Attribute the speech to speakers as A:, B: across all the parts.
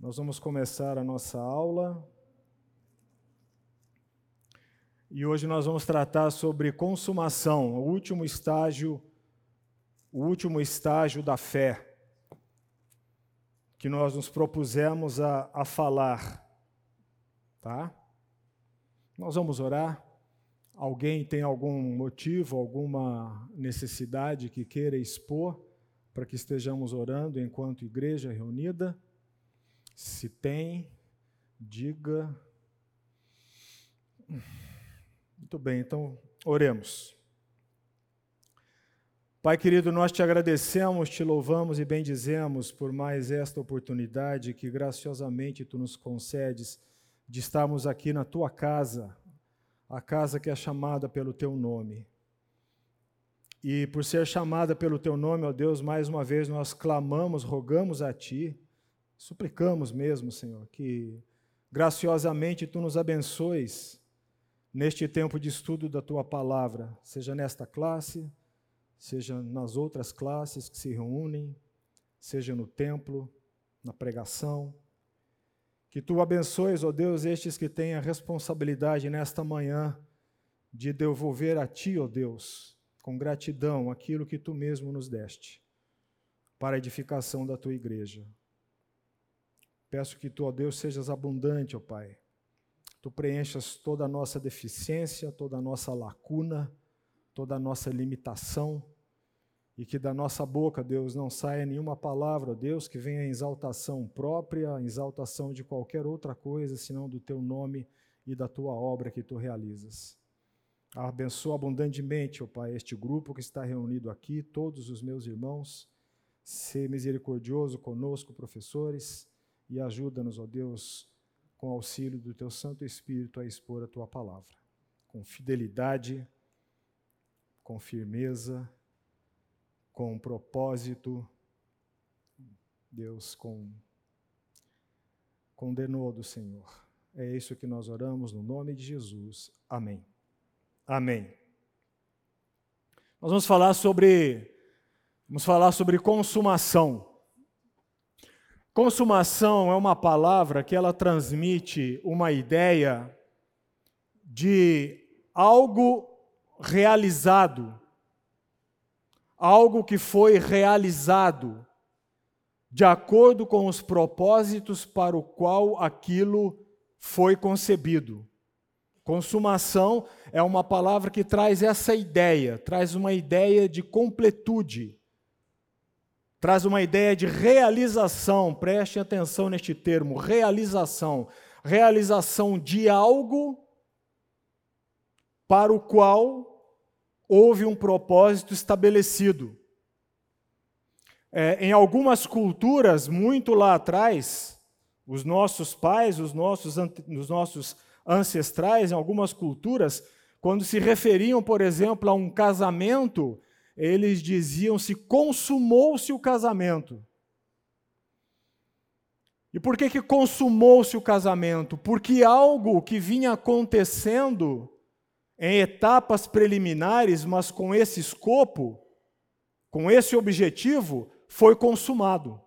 A: Nós vamos começar a nossa aula. E hoje nós vamos tratar sobre consumação, o último estágio, o último estágio da fé que nós nos propusemos a, a falar, tá? Nós vamos orar. Alguém tem algum motivo, alguma necessidade que queira expor para que estejamos orando enquanto igreja reunida? Se tem, diga. Muito bem, então oremos. Pai querido, nós te agradecemos, te louvamos e bendizemos por mais esta oportunidade que graciosamente tu nos concedes de estarmos aqui na tua casa a casa que é chamada pelo teu nome. E por ser chamada pelo teu nome, ó Deus, mais uma vez nós clamamos, rogamos a ti, suplicamos mesmo, Senhor, que graciosamente tu nos abençoes neste tempo de estudo da tua palavra, seja nesta classe, seja nas outras classes que se reúnem, seja no templo, na pregação. Que tu abençoes, ó Deus, estes que têm a responsabilidade nesta manhã de devolver a ti, ó Deus, com gratidão aquilo que tu mesmo nos deste, para a edificação da tua igreja. Peço que tu, ó Deus, sejas abundante, ó Pai. Tu preenchas toda a nossa deficiência, toda a nossa lacuna, toda a nossa limitação e que da nossa boca, Deus, não saia nenhuma palavra, Deus, que venha exaltação própria, exaltação de qualquer outra coisa, senão do teu nome e da tua obra que tu realizas. Abençoa abundantemente, ó Pai, este grupo que está reunido aqui, todos os meus irmãos. Ser misericordioso conosco, professores, e ajuda-nos, ó Deus, com auxílio do teu Santo Espírito a expor a tua palavra, com fidelidade, com firmeza com propósito, Deus com condenou do Senhor. É isso que nós oramos no nome de Jesus. Amém. Amém. Nós vamos falar sobre vamos falar sobre consumação. Consumação é uma palavra que ela transmite uma ideia de algo realizado, algo que foi realizado de acordo com os propósitos para o qual aquilo foi concebido. Consumação é uma palavra que traz essa ideia, traz uma ideia de completude, traz uma ideia de realização. Preste atenção neste termo, realização. Realização de algo para o qual houve um propósito estabelecido. É, em algumas culturas, muito lá atrás, os nossos pais, os nossos, os nossos ancestrais, em algumas culturas, quando se referiam, por exemplo, a um casamento, eles diziam se consumou-se o casamento. E por que, que consumou-se o casamento? Porque algo que vinha acontecendo em etapas preliminares, mas com esse escopo, com esse objetivo, foi consumado.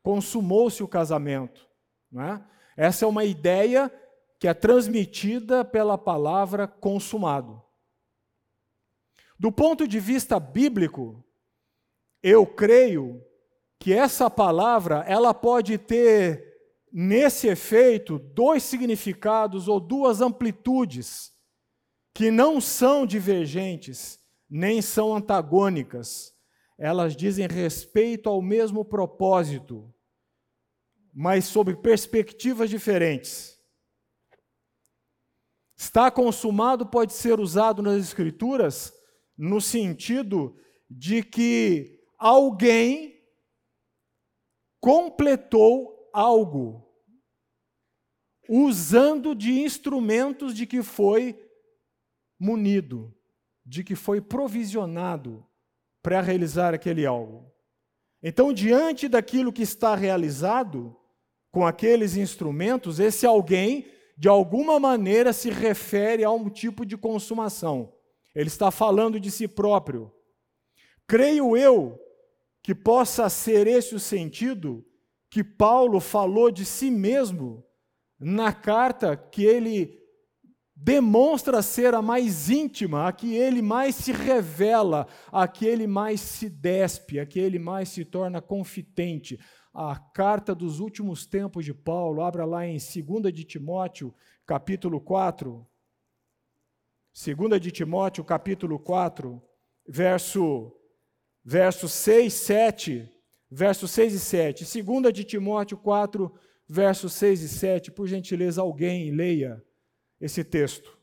A: Consumou-se o casamento. É? Essa é uma ideia que é transmitida pela palavra consumado. Do ponto de vista bíblico, eu creio que essa palavra ela pode ter nesse efeito dois significados ou duas amplitudes que não são divergentes, nem são antagônicas. Elas dizem respeito ao mesmo propósito, mas sob perspectivas diferentes. Está consumado pode ser usado nas Escrituras no sentido de que alguém completou algo, usando de instrumentos de que foi munido, de que foi provisionado para realizar aquele algo. Então, diante daquilo que está realizado com aqueles instrumentos, esse alguém, de alguma maneira, se refere a um tipo de consumação. Ele está falando de si próprio. Creio eu que possa ser esse o sentido que Paulo falou de si mesmo na carta que ele demonstra ser a mais íntima, a que ele mais se revela, a que ele mais se despe, a que ele mais se torna confidente. A carta dos últimos tempos de Paulo, abra lá em 2 de Timóteo, capítulo 4. 2 de Timóteo, capítulo 4, verso, verso 6, 7, versos 6 e 7. 2 de Timóteo 4, versos 6 e 7. Por gentileza, alguém leia esse texto.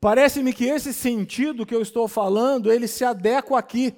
A: Parece-me que esse sentido que eu estou falando, ele se adequa aqui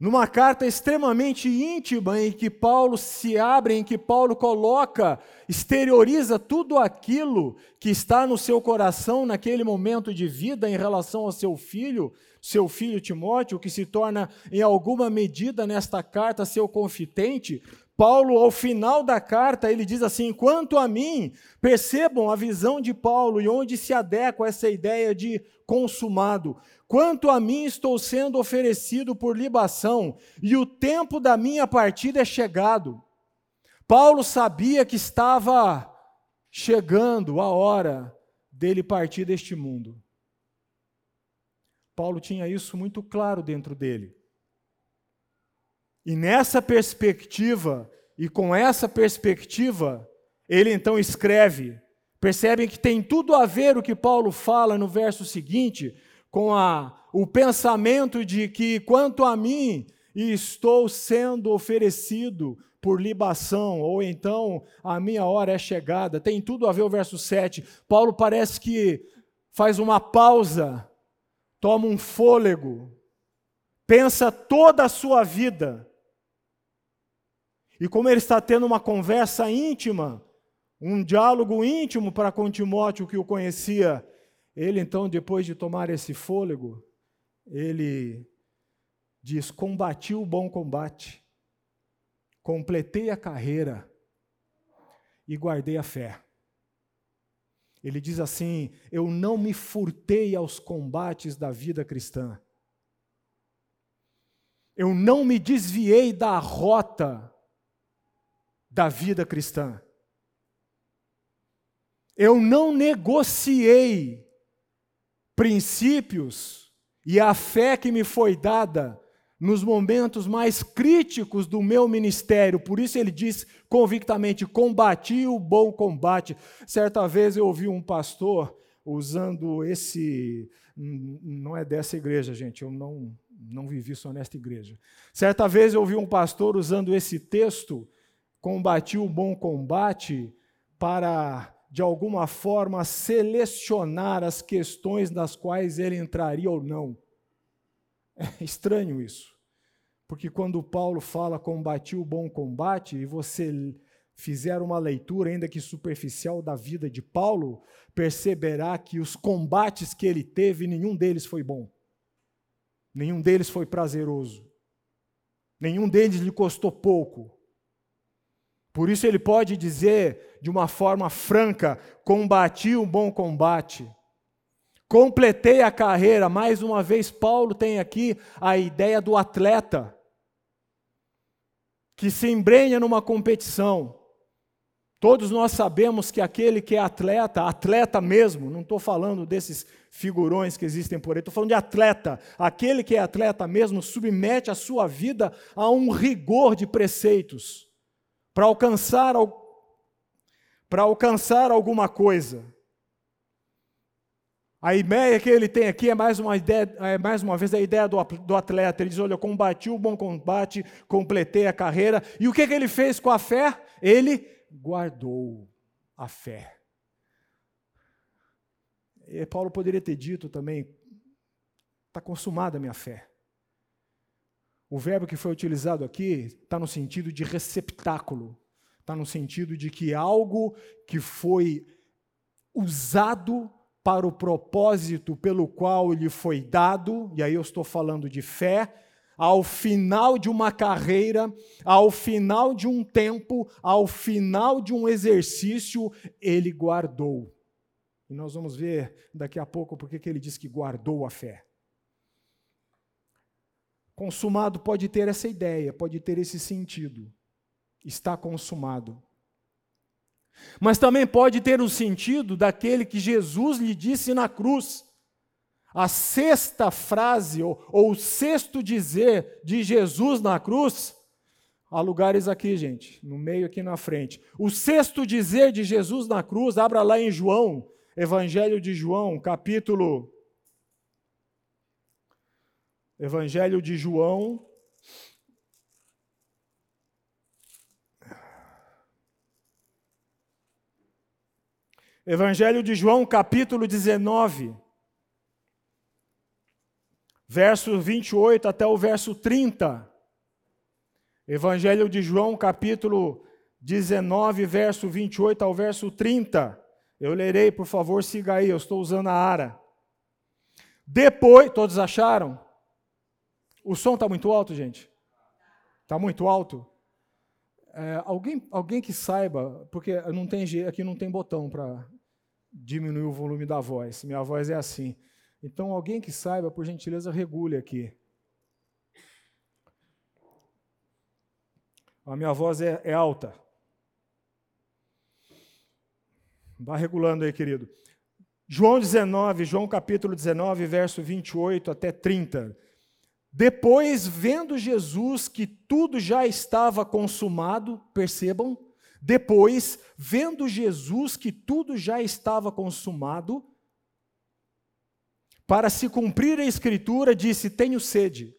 A: numa carta extremamente íntima em que Paulo se abre, em que Paulo coloca, exterioriza tudo aquilo que está no seu coração naquele momento de vida em relação ao seu filho, seu filho Timóteo, que se torna em alguma medida nesta carta seu confidente. Paulo, ao final da carta, ele diz assim: quanto a mim, percebam a visão de Paulo e onde se adequa essa ideia de consumado. Quanto a mim, estou sendo oferecido por libação, e o tempo da minha partida é chegado. Paulo sabia que estava chegando a hora dele partir deste mundo. Paulo tinha isso muito claro dentro dele. E nessa perspectiva, e com essa perspectiva, ele então escreve. Percebem que tem tudo a ver o que Paulo fala no verso seguinte, com a, o pensamento de que, quanto a mim, estou sendo oferecido por libação, ou então a minha hora é chegada. Tem tudo a ver o verso 7. Paulo parece que faz uma pausa, toma um fôlego, pensa toda a sua vida. E como ele está tendo uma conversa íntima, um diálogo íntimo para com Timóteo que o conhecia, ele então, depois de tomar esse fôlego, ele diz: Combati o bom combate, completei a carreira e guardei a fé. Ele diz assim: Eu não me furtei aos combates da vida cristã. Eu não me desviei da rota da vida cristã. Eu não negociei princípios e a fé que me foi dada nos momentos mais críticos do meu ministério. Por isso ele diz convictamente: combati o bom combate. Certa vez eu ouvi um pastor usando esse. Não é dessa igreja, gente, eu não, não vivi só nesta igreja. Certa vez eu ouvi um pastor usando esse texto, combati o bom combate, para de alguma forma, selecionar as questões nas quais ele entraria ou não. É estranho isso. Porque quando Paulo fala combati o bom combate, e você fizer uma leitura, ainda que superficial, da vida de Paulo, perceberá que os combates que ele teve, nenhum deles foi bom. Nenhum deles foi prazeroso. Nenhum deles lhe custou pouco. Por isso ele pode dizer de uma forma franca: combati um bom combate. Completei a carreira. Mais uma vez, Paulo tem aqui a ideia do atleta que se embrenha numa competição. Todos nós sabemos que aquele que é atleta, atleta mesmo, não estou falando desses figurões que existem por aí, estou falando de atleta. Aquele que é atleta mesmo submete a sua vida a um rigor de preceitos para alcançar, para alcançar alguma coisa. A ideia que ele tem aqui é mais uma, ideia, é mais uma vez a ideia do, do atleta. Ele diz: Olha, eu combati o bom combate, completei a carreira. E o que, que ele fez com a fé? Ele guardou a fé. E Paulo poderia ter dito também: Está consumada a minha fé. O verbo que foi utilizado aqui está no sentido de receptáculo, está no sentido de que algo que foi usado para o propósito pelo qual lhe foi dado, e aí eu estou falando de fé, ao final de uma carreira, ao final de um tempo, ao final de um exercício, ele guardou. E nós vamos ver daqui a pouco porque que ele diz que guardou a fé. Consumado pode ter essa ideia, pode ter esse sentido. Está consumado. Mas também pode ter o sentido daquele que Jesus lhe disse na cruz. A sexta frase, ou, ou o sexto dizer de Jesus na cruz, há lugares aqui, gente, no meio aqui na frente. O sexto dizer de Jesus na cruz, abra lá em João, Evangelho de João, capítulo. Evangelho de João. Evangelho de João, capítulo 19 verso 28 até o verso 30. Evangelho de João, capítulo 19, verso 28 ao verso 30. Eu lerei, por favor, siga aí, eu estou usando a ara. Depois, todos acharam? O som está muito alto, gente? Está muito alto? É, alguém, alguém que saiba, porque não tem aqui não tem botão para diminuir o volume da voz. Minha voz é assim. Então, alguém que saiba, por gentileza, regule aqui. A minha voz é, é alta. Vá regulando aí, querido. João 19, João capítulo 19, verso 28 até 30. Depois, vendo Jesus que tudo já estava consumado, percebam, depois, vendo Jesus que tudo já estava consumado, para se cumprir a escritura, disse: Tenho sede.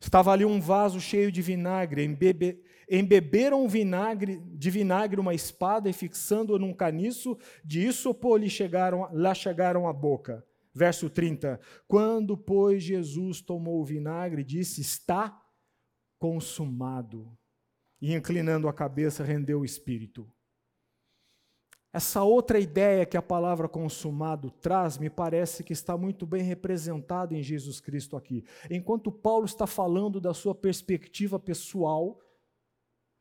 A: Estava ali um vaso cheio de vinagre, embebe, embeberam vinagre, de vinagre uma espada e fixando-a num caniço de isopor lhe chegaram, lá chegaram à boca. Verso 30. Quando, pois, Jesus tomou o vinagre, disse: Está consumado. E inclinando a cabeça, rendeu o espírito. Essa outra ideia que a palavra consumado traz, me parece que está muito bem representada em Jesus Cristo aqui. Enquanto Paulo está falando da sua perspectiva pessoal,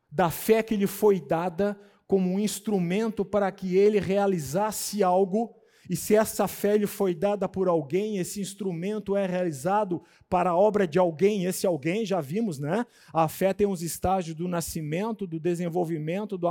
A: da fé que lhe foi dada como um instrumento para que ele realizasse algo, e se essa fé lhe foi dada por alguém, esse instrumento é realizado para a obra de alguém, esse alguém já vimos, né? A fé tem uns estágios do nascimento, do desenvolvimento, do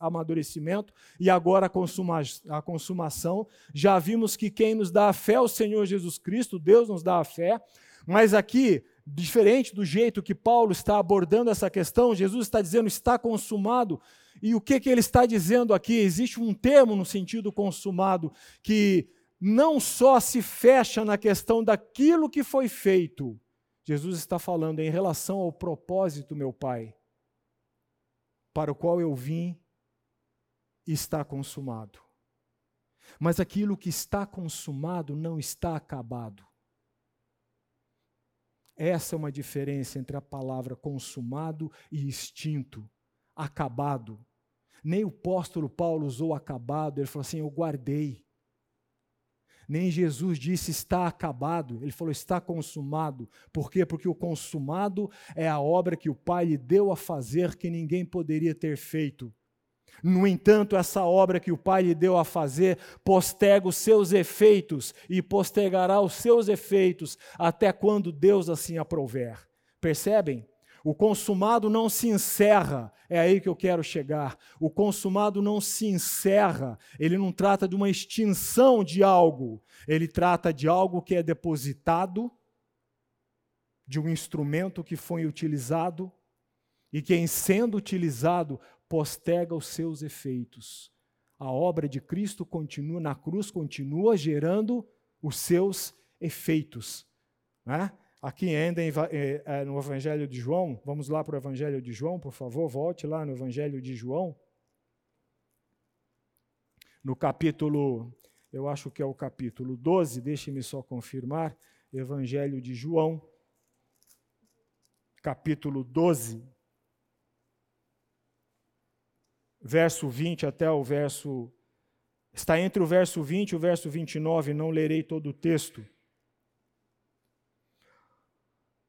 A: amadurecimento e agora a, consuma a consumação. Já vimos que quem nos dá a fé é o Senhor Jesus Cristo, Deus nos dá a fé. Mas aqui, diferente do jeito que Paulo está abordando essa questão, Jesus está dizendo está consumado. E o que, que ele está dizendo aqui? Existe um termo no sentido consumado que não só se fecha na questão daquilo que foi feito. Jesus está falando em relação ao propósito, meu Pai, para o qual eu vim, está consumado. Mas aquilo que está consumado não está acabado. Essa é uma diferença entre a palavra consumado e extinto, acabado. Nem o apóstolo Paulo usou acabado, ele falou assim: Eu guardei. Nem Jesus disse está acabado, ele falou está consumado. Por quê? Porque o consumado é a obra que o Pai lhe deu a fazer que ninguém poderia ter feito. No entanto, essa obra que o Pai lhe deu a fazer posterga os seus efeitos e postergará os seus efeitos até quando Deus assim aprouver. Percebem? O consumado não se encerra, é aí que eu quero chegar. O consumado não se encerra, ele não trata de uma extinção de algo, ele trata de algo que é depositado, de um instrumento que foi utilizado e que, em sendo utilizado, posterga os seus efeitos. A obra de Cristo continua na cruz, continua gerando os seus efeitos. Né? Aqui ainda é, é, no Evangelho de João, vamos lá para o Evangelho de João, por favor, volte lá no Evangelho de João. No capítulo, eu acho que é o capítulo 12, deixe-me só confirmar, Evangelho de João, capítulo 12, verso 20 até o verso. Está entre o verso 20 e o verso 29, não lerei todo o texto.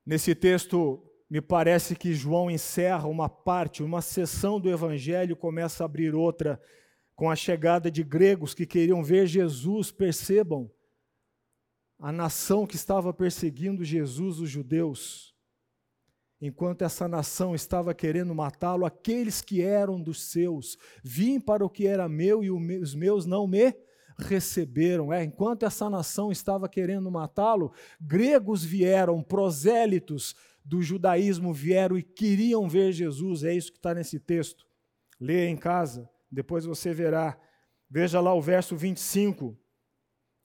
A: Nesse texto, me parece que João encerra uma parte, uma seção do evangelho, começa a abrir outra com a chegada de gregos que queriam ver Jesus, percebam, a nação que estava perseguindo Jesus, os judeus, enquanto essa nação estava querendo matá-lo, aqueles que eram dos seus, vim para o que era meu e os meus não me receberam. É, enquanto essa nação estava querendo matá-lo, gregos vieram, prosélitos do judaísmo vieram e queriam ver Jesus. É isso que está nesse texto. Leia em casa, depois você verá. Veja lá o verso 25.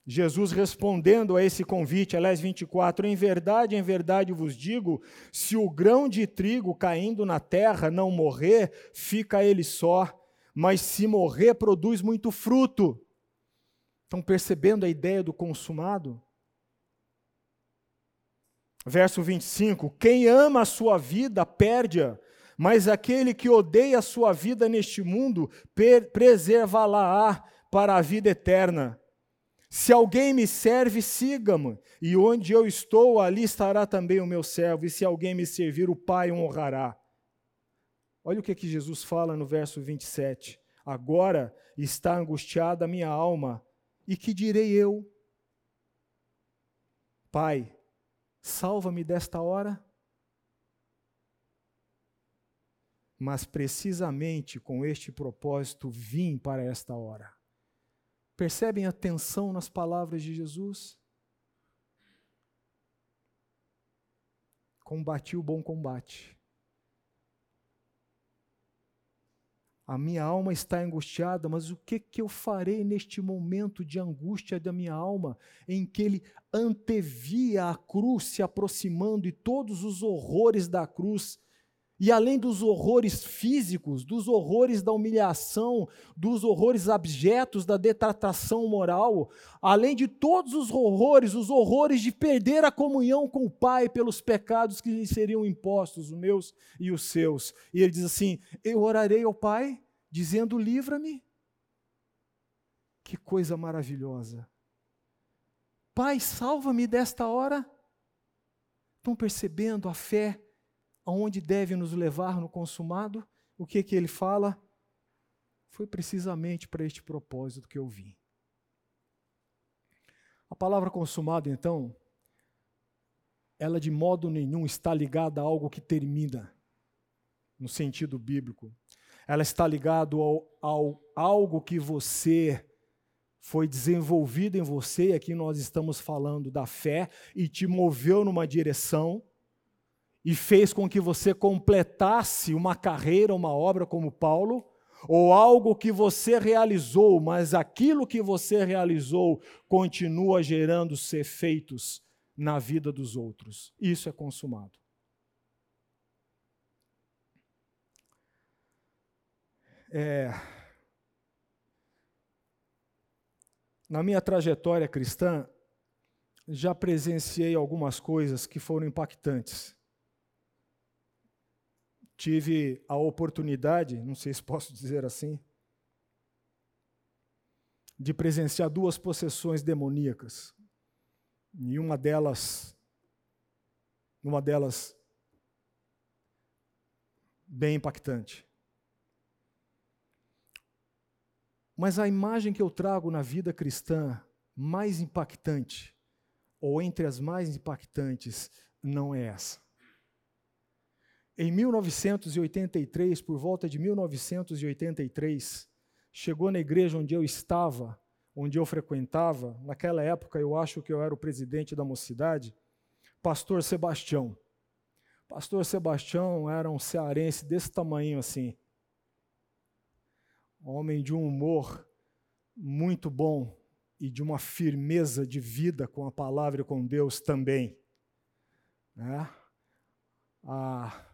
A: Jesus respondendo a esse convite, aliás, 24: Em verdade, em verdade vos digo: se o grão de trigo caindo na terra não morrer, fica ele só, mas se morrer, produz muito fruto. Estão percebendo a ideia do consumado? Verso 25: Quem ama a sua vida, perde-a, mas aquele que odeia a sua vida neste mundo, preservá-la-á para a vida eterna. Se alguém me serve, siga-me, e onde eu estou, ali estará também o meu servo, e se alguém me servir, o Pai honrará. Olha o que, que Jesus fala no verso 27. Agora está angustiada a minha alma, e que direi eu? Pai, salva-me desta hora. Mas precisamente com este propósito vim para esta hora Percebem a tensão nas palavras de Jesus? Combati o bom combate. A minha alma está angustiada, mas o que, que eu farei neste momento de angústia da minha alma, em que ele antevia a cruz se aproximando e todos os horrores da cruz e além dos horrores físicos, dos horrores da humilhação, dos horrores abjetos da detratação moral, além de todos os horrores, os horrores de perder a comunhão com o Pai pelos pecados que lhe seriam impostos, os meus e os seus. E ele diz assim: Eu orarei ao Pai, dizendo: Livra-me. Que coisa maravilhosa. Pai, salva-me desta hora. Estão percebendo a fé? Aonde deve nos levar no consumado, o que que ele fala? Foi precisamente para este propósito que eu vim. A palavra consumado, então, ela de modo nenhum está ligada a algo que termina, no sentido bíblico. Ela está ligada ao, ao algo que você foi desenvolvido em você, e aqui nós estamos falando da fé, e te moveu numa direção, e fez com que você completasse uma carreira, uma obra como Paulo, ou algo que você realizou, mas aquilo que você realizou continua gerando seus efeitos na vida dos outros. Isso é consumado. É... Na minha trajetória cristã, já presenciei algumas coisas que foram impactantes tive a oportunidade, não sei se posso dizer assim, de presenciar duas possessões demoníacas. E uma delas, uma delas bem impactante. Mas a imagem que eu trago na vida cristã mais impactante, ou entre as mais impactantes, não é essa. Em 1983, por volta de 1983, chegou na igreja onde eu estava, onde eu frequentava, naquela época eu acho que eu era o presidente da mocidade, pastor Sebastião. Pastor Sebastião era um cearense desse tamanho assim. Homem de um humor muito bom e de uma firmeza de vida com a palavra e com Deus também. Né? Ah,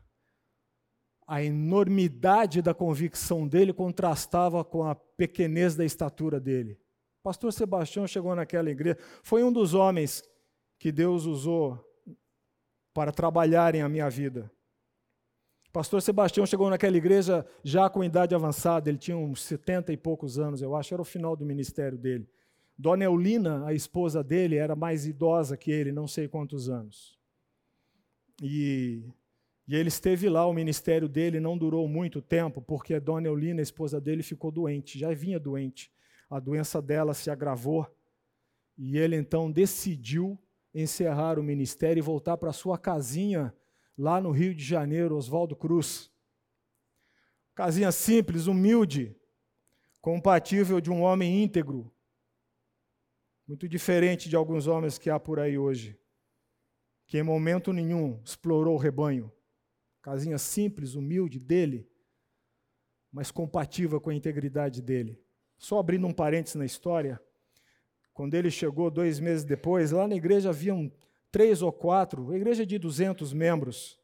A: a enormidade da convicção dele contrastava com a pequenez da estatura dele. Pastor Sebastião chegou naquela igreja, foi um dos homens que Deus usou para trabalharem a minha vida. Pastor Sebastião chegou naquela igreja já com idade avançada, ele tinha uns setenta e poucos anos, eu acho, era o final do ministério dele. Dona Eulina, a esposa dele, era mais idosa que ele, não sei quantos anos. e, e ele esteve lá, o ministério dele não durou muito tempo, porque a dona Eulina, a esposa dele, ficou doente, já vinha doente. A doença dela se agravou. E ele então decidiu encerrar o ministério e voltar para sua casinha lá no Rio de Janeiro, Oswaldo Cruz. Casinha simples, humilde, compatível de um homem íntegro, muito diferente de alguns homens que há por aí hoje, que em momento nenhum explorou o rebanho. Casinha simples, humilde dele, mas compatível com a integridade dele. Só abrindo um parênteses na história, quando ele chegou dois meses depois, lá na igreja haviam três ou quatro, a igreja de 200 membros,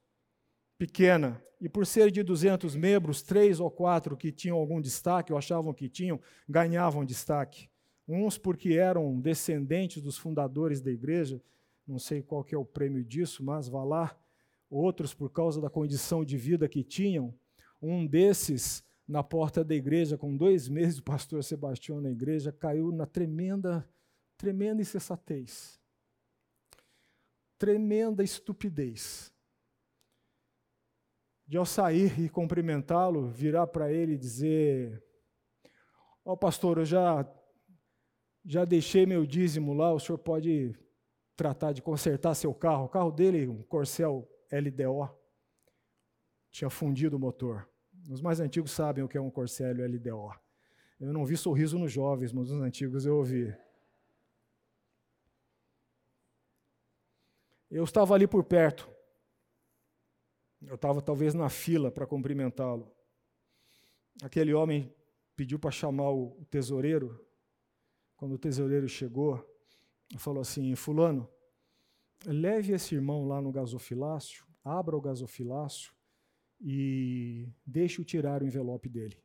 A: pequena, e por ser de 200 membros, três ou quatro que tinham algum destaque, ou achavam que tinham, ganhavam destaque. Uns porque eram descendentes dos fundadores da igreja, não sei qual que é o prêmio disso, mas vá lá. Outros por causa da condição de vida que tinham. Um desses, na porta da igreja, com dois meses, o pastor Sebastião na igreja, caiu na tremenda Tremenda insensatez. Tremenda estupidez. De ao sair e cumprimentá-lo, virar para ele e dizer: Ó oh, pastor, eu já, já deixei meu dízimo lá, o senhor pode tratar de consertar seu carro. O carro dele, um Corcel LDO, tinha fundido o motor. Os mais antigos sabem o que é um Corcel LDO. Eu não vi sorriso nos jovens, mas nos antigos eu ouvi. Eu estava ali por perto. Eu estava talvez na fila para cumprimentá-lo. Aquele homem pediu para chamar o tesoureiro. Quando o tesoureiro chegou, falou assim: Fulano, leve esse irmão lá no gasofilácio, abra o gasofilácio e deixe-o tirar o envelope dele,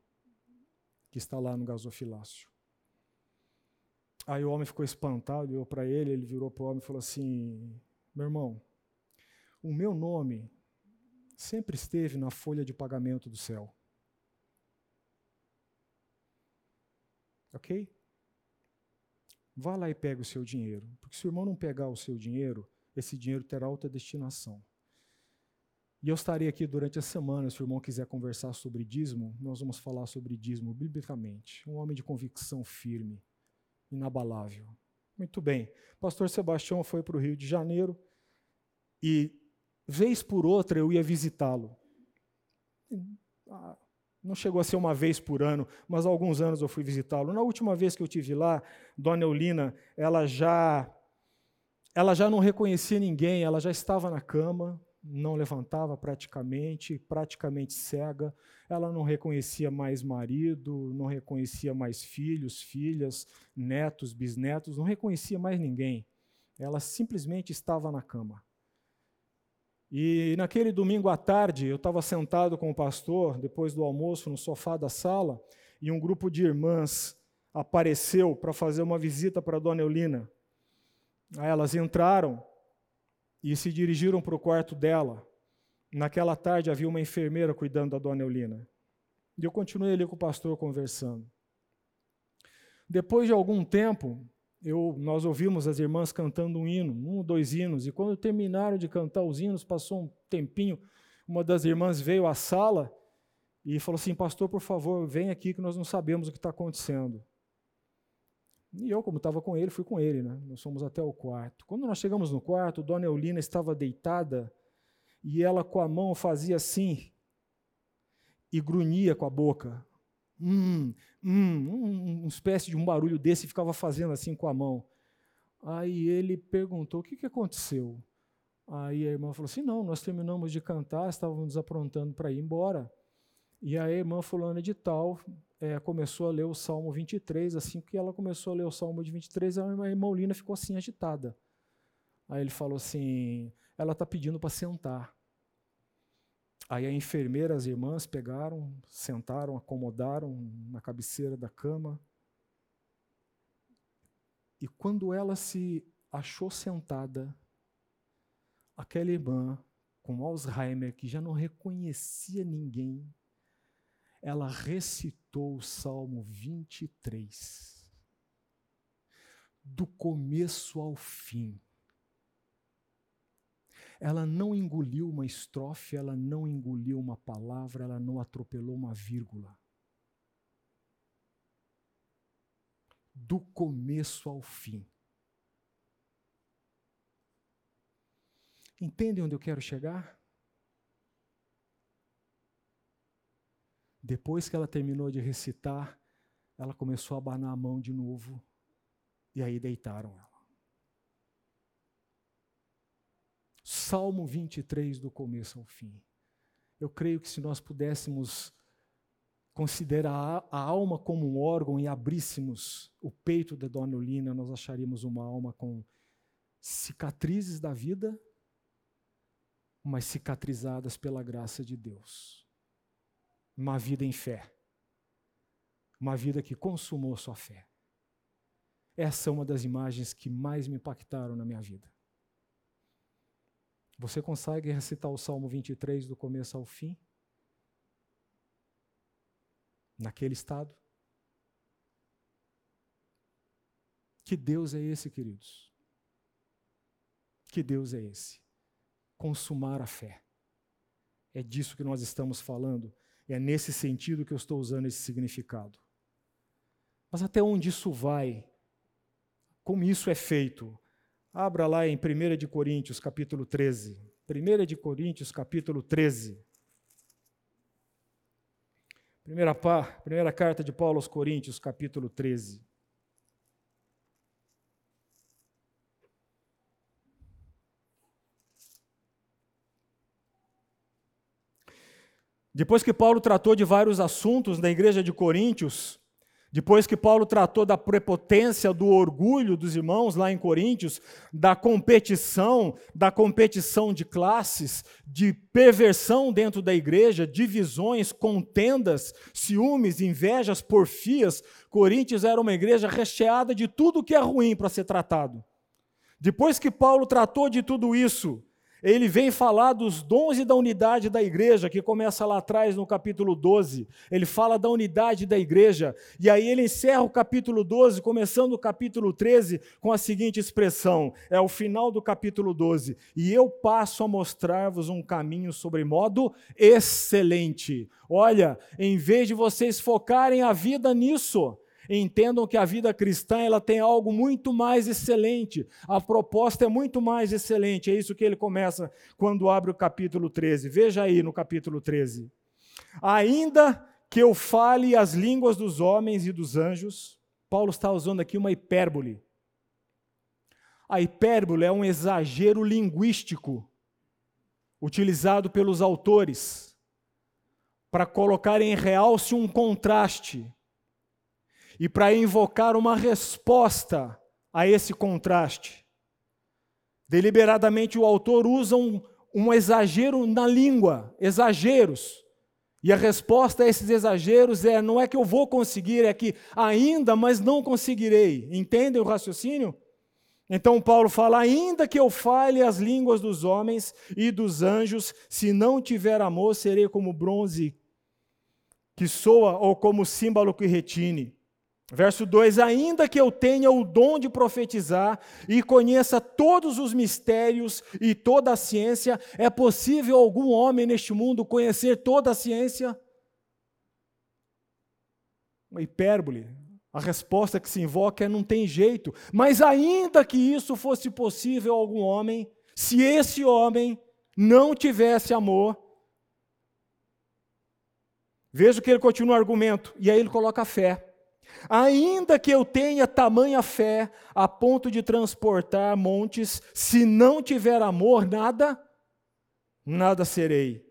A: que está lá no gasofilácio. Aí o homem ficou espantado, olhou para ele, ele virou para o homem e falou assim: meu irmão, o meu nome sempre esteve na folha de pagamento do céu. Ok? Vá lá e pega o seu dinheiro. Porque se o irmão não pegar o seu dinheiro, esse dinheiro terá outra destinação. E eu estarei aqui durante a semana, se o irmão quiser conversar sobre dízimo, nós vamos falar sobre dízimo biblicamente. Um homem de convicção firme, inabalável. Muito bem. Pastor Sebastião foi para o Rio de Janeiro e, vez por outra, eu ia visitá-lo. Ah, não chegou a ser uma vez por ano, mas há alguns anos eu fui visitá-lo. Na última vez que eu tive lá, Dona Eulina, ela já ela já não reconhecia ninguém, ela já estava na cama, não levantava praticamente, praticamente cega. Ela não reconhecia mais marido, não reconhecia mais filhos, filhas, netos, bisnetos, não reconhecia mais ninguém. Ela simplesmente estava na cama. E naquele domingo à tarde, eu estava sentado com o pastor, depois do almoço, no sofá da sala, e um grupo de irmãs apareceu para fazer uma visita para a dona Eulina. Aí elas entraram e se dirigiram para o quarto dela. Naquela tarde havia uma enfermeira cuidando da dona Eulina. E eu continuei ali com o pastor conversando. Depois de algum tempo, eu, nós ouvimos as irmãs cantando um hino, um ou dois hinos, e quando terminaram de cantar os hinos, passou um tempinho, uma das irmãs veio à sala e falou assim: Pastor, por favor, vem aqui que nós não sabemos o que está acontecendo. E eu, como estava com ele, fui com ele, né? Nós fomos até o quarto. Quando nós chegamos no quarto, Dona Eulina estava deitada e ela com a mão fazia assim e grunhia com a boca. Hum, hum, uma espécie de um barulho desse ficava fazendo assim com a mão. Aí ele perguntou: o que, que aconteceu? Aí a irmã falou assim: não, nós terminamos de cantar, estávamos aprontando para ir embora. E a irmã fulana de tal é, começou a ler o Salmo 23, assim que ela começou a ler o Salmo de 23, a irmã Lina ficou assim agitada. Aí ele falou assim, ela está pedindo para sentar. Aí a enfermeira, as irmãs pegaram, sentaram, acomodaram na cabeceira da cama. E quando ela se achou sentada, aquela irmã com Alzheimer, que já não reconhecia ninguém, ela recitou o Salmo 23, do começo ao fim. ela não engoliu uma estrofe, ela não engoliu uma palavra, ela não atropelou uma vírgula. Do começo ao fim. Entendem onde eu quero chegar? Depois que ela terminou de recitar, ela começou a abanar a mão de novo. E aí deitaram ela. Salmo 23, do começo ao fim. Eu creio que se nós pudéssemos considerar a alma como um órgão e abríssemos o peito da Dona Olina, nós acharíamos uma alma com cicatrizes da vida, mas cicatrizadas pela graça de Deus. Uma vida em fé. Uma vida que consumou sua fé. Essa é uma das imagens que mais me impactaram na minha vida. Você consegue recitar o Salmo 23 do começo ao fim? Naquele estado? Que Deus é esse, queridos? Que Deus é esse? Consumar a fé. É disso que nós estamos falando. É nesse sentido que eu estou usando esse significado. Mas até onde isso vai? Como isso é feito? Abra lá em 1 de Coríntios, capítulo 13. 1 de Coríntios, capítulo 13. Primeira, primeira carta de Paulo aos Coríntios, capítulo 13. Depois que Paulo tratou de vários assuntos na igreja de Coríntios, depois que Paulo tratou da prepotência, do orgulho dos irmãos lá em Coríntios, da competição, da competição de classes, de perversão dentro da igreja, divisões, contendas, ciúmes, invejas, porfias, Coríntios era uma igreja recheada de tudo que é ruim para ser tratado. Depois que Paulo tratou de tudo isso, ele vem falar dos dons e da unidade da igreja, que começa lá atrás no capítulo 12. Ele fala da unidade da igreja. E aí ele encerra o capítulo 12, começando o capítulo 13, com a seguinte expressão: é o final do capítulo 12. E eu passo a mostrar-vos um caminho sobre modo excelente. Olha, em vez de vocês focarem a vida nisso, Entendam que a vida cristã ela tem algo muito mais excelente. A proposta é muito mais excelente. É isso que ele começa quando abre o capítulo 13. Veja aí no capítulo 13. Ainda que eu fale as línguas dos homens e dos anjos, Paulo está usando aqui uma hipérbole. A hipérbole é um exagero linguístico utilizado pelos autores para colocar em realce um contraste e para invocar uma resposta a esse contraste. Deliberadamente o autor usa um, um exagero na língua, exageros. E a resposta a esses exageros é: não é que eu vou conseguir, é que ainda, mas não conseguirei. Entendem o raciocínio? Então Paulo fala: ainda que eu fale as línguas dos homens e dos anjos, se não tiver amor, serei como bronze que soa ou como símbolo que retine. Verso 2: Ainda que eu tenha o dom de profetizar e conheça todos os mistérios e toda a ciência, é possível algum homem neste mundo conhecer toda a ciência? Uma hipérbole. A resposta que se invoca é: não tem jeito. Mas ainda que isso fosse possível a algum homem, se esse homem não tivesse amor, veja que ele continua o argumento, e aí ele coloca a fé. Ainda que eu tenha tamanha fé a ponto de transportar montes, se não tiver amor, nada, nada serei.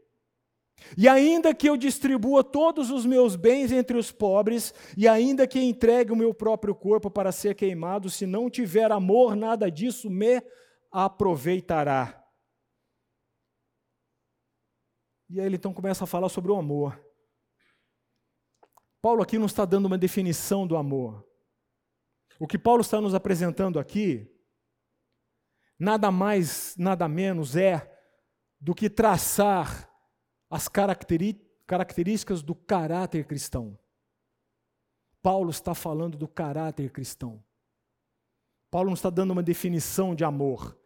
A: E ainda que eu distribua todos os meus bens entre os pobres, e ainda que entregue o meu próprio corpo para ser queimado, se não tiver amor, nada disso me aproveitará. E aí ele então começa a falar sobre o amor. Paulo aqui não está dando uma definição do amor. O que Paulo está nos apresentando aqui, nada mais, nada menos é do que traçar as características do caráter cristão. Paulo está falando do caráter cristão. Paulo não está dando uma definição de amor.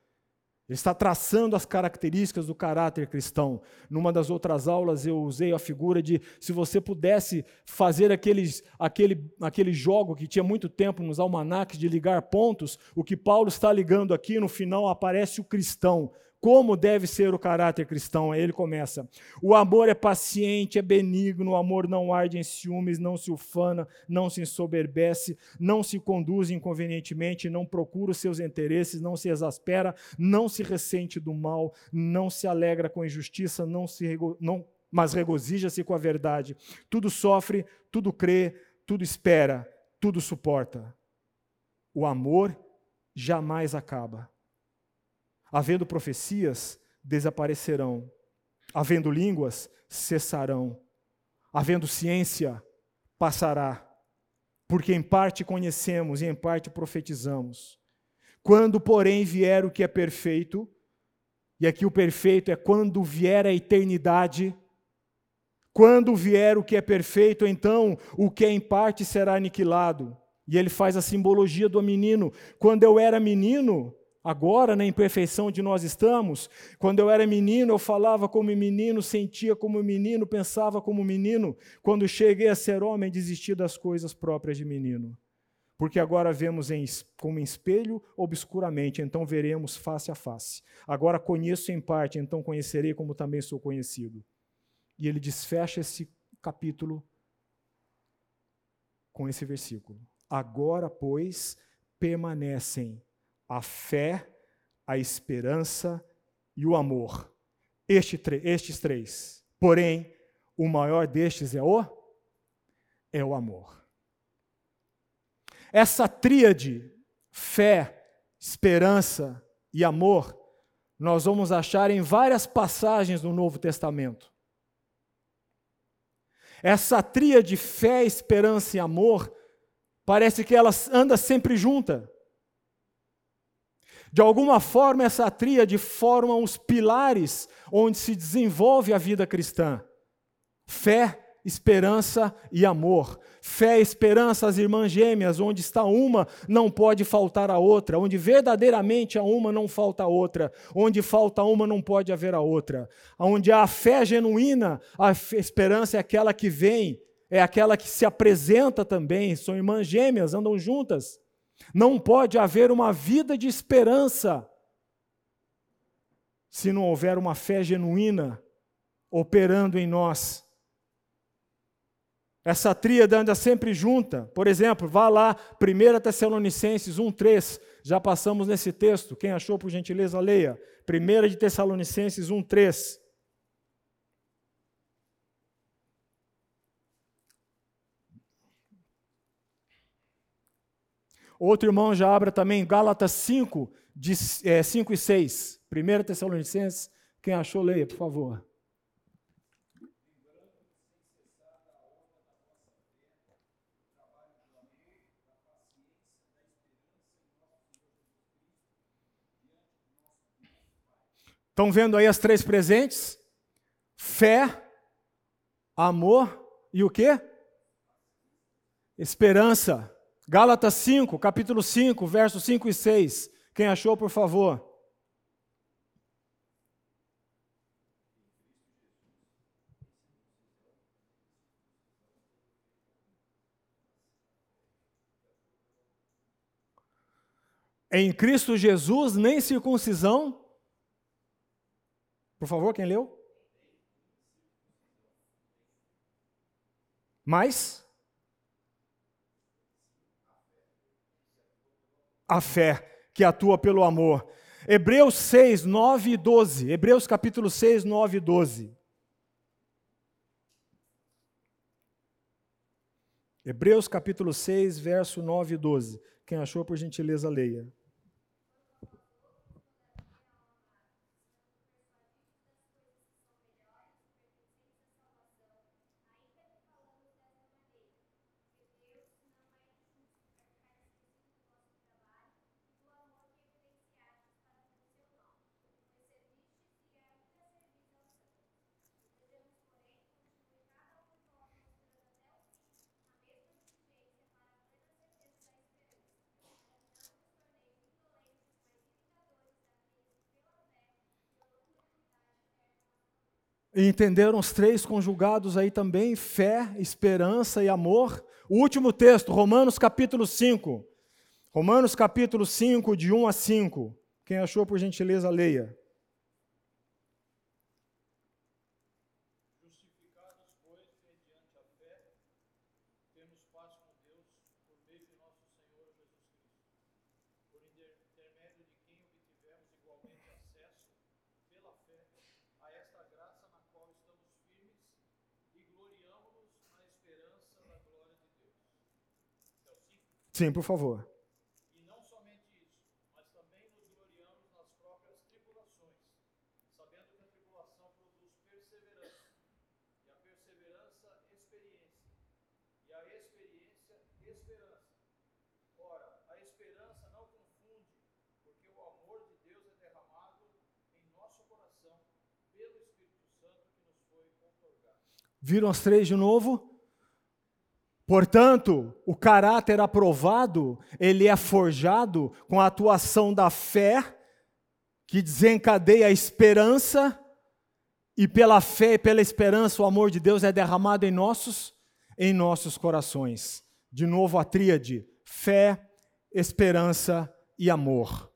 A: Ele está traçando as características do caráter cristão. Numa das outras aulas eu usei a figura de se você pudesse fazer aqueles, aquele, aquele jogo que tinha muito tempo nos almanaques de ligar pontos, o que Paulo está ligando aqui, no final aparece o cristão, como deve ser o caráter cristão? Aí ele começa: o amor é paciente, é benigno, o amor não arde em ciúmes, não se ufana, não se ensoberbece, não se conduz inconvenientemente, não procura os seus interesses, não se exaspera, não se ressente do mal, não se alegra com a injustiça, não se não, mas regozija-se com a verdade. Tudo sofre, tudo crê, tudo espera, tudo suporta. O amor jamais acaba. Havendo profecias, desaparecerão. Havendo línguas, cessarão. Havendo ciência, passará. Porque em parte conhecemos e em parte profetizamos. Quando, porém, vier o que é perfeito, e aqui o perfeito é quando vier a eternidade, quando vier o que é perfeito, então o que é em parte será aniquilado. E ele faz a simbologia do menino. Quando eu era menino, Agora, na imperfeição de nós estamos, quando eu era menino, eu falava como menino, sentia como menino, pensava como menino. Quando cheguei a ser homem, desisti das coisas próprias de menino. Porque agora vemos em, como em espelho obscuramente, então veremos face a face. Agora conheço em parte, então conhecerei como também sou conhecido. E ele desfecha esse capítulo com esse versículo. Agora, pois, permanecem a fé, a esperança e o amor. Este, estes três. Porém, o maior destes é o é o amor. Essa tríade, fé, esperança e amor, nós vamos achar em várias passagens do Novo Testamento. Essa tríade fé, esperança e amor, parece que ela anda sempre junta. De alguma forma, essa tríade forma os pilares onde se desenvolve a vida cristã: fé, esperança e amor. Fé, esperança, as irmãs gêmeas, onde está uma, não pode faltar a outra. Onde verdadeiramente há uma, não falta a outra. Onde falta uma, não pode haver a outra. Onde há a fé genuína, a esperança é aquela que vem, é aquela que se apresenta também. São irmãs gêmeas, andam juntas. Não pode haver uma vida de esperança se não houver uma fé genuína operando em nós. Essa tríade anda sempre junta. Por exemplo, vá lá, 1 Tessalonicenses 1,3. Já passamos nesse texto. Quem achou, por gentileza, leia. 1 de Tessalonicenses 1,3. Outro irmão já abra também Gálatas 5, de, é, 5 e 6. 1 Tessalonicenses, quem achou, leia, por favor. Estão vendo aí as três presentes? Fé, amor e o quê? Esperança. Gálatas 5, capítulo 5, versos 5 e 6. Quem achou, por favor? Em Cristo Jesus, nem circuncisão. Por favor, quem leu? Mais? A fé que atua pelo amor. Hebreus 6, 9 e 12. Hebreus capítulo 6, 9 e 12. Hebreus capítulo 6, verso 9 e 12. Quem achou, por gentileza, leia. E entenderam os três conjugados aí também: fé, esperança e amor. O último texto, Romanos capítulo 5. Romanos capítulo 5, de 1 a 5. Quem achou, por gentileza, leia. Sim, por favor. E não somente isso, mas também nos gloriamos nas próprias tribulações, sabendo que a tribulação produz perseverança, e a perseverança, experiência, e a experiência, esperança. Ora, a esperança não confunde, porque o amor de Deus é derramado em nosso coração pelo Espírito Santo que nos foi outorgado. Viram as três de novo? Portanto, o caráter aprovado, ele é forjado com a atuação da fé, que desencadeia a esperança, e pela fé e pela esperança o amor de Deus é derramado em nossos em nossos corações. De novo a tríade: fé, esperança e amor.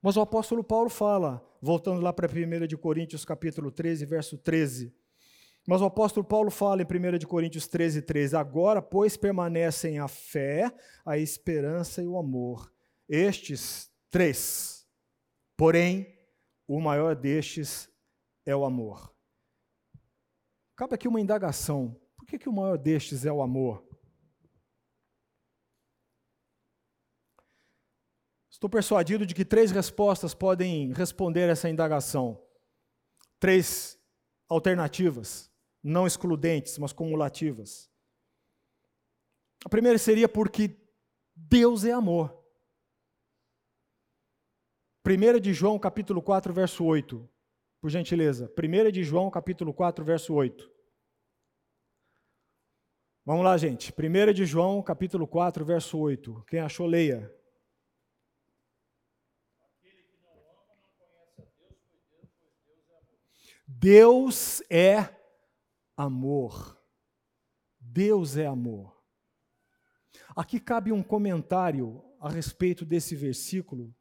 A: Mas o apóstolo Paulo fala, voltando lá para 1 de Coríntios capítulo 13, verso 13, mas o apóstolo Paulo fala em 1 Coríntios 13, 13: Agora, pois, permanecem a fé, a esperança e o amor. Estes três. Porém, o maior destes é o amor. Cabe aqui uma indagação: por que, que o maior destes é o amor? Estou persuadido de que três respostas podem responder essa indagação. Três alternativas não excludentes, mas cumulativas. A primeira seria porque Deus é amor. 1 de João, capítulo 4, verso 8. Por gentileza. 1 de João, capítulo 4, verso 8. Vamos lá, gente. 1 de João, capítulo 4, verso 8. Quem achou, leia. Deus é amor. Deus é amor. Aqui cabe um comentário a respeito desse versículo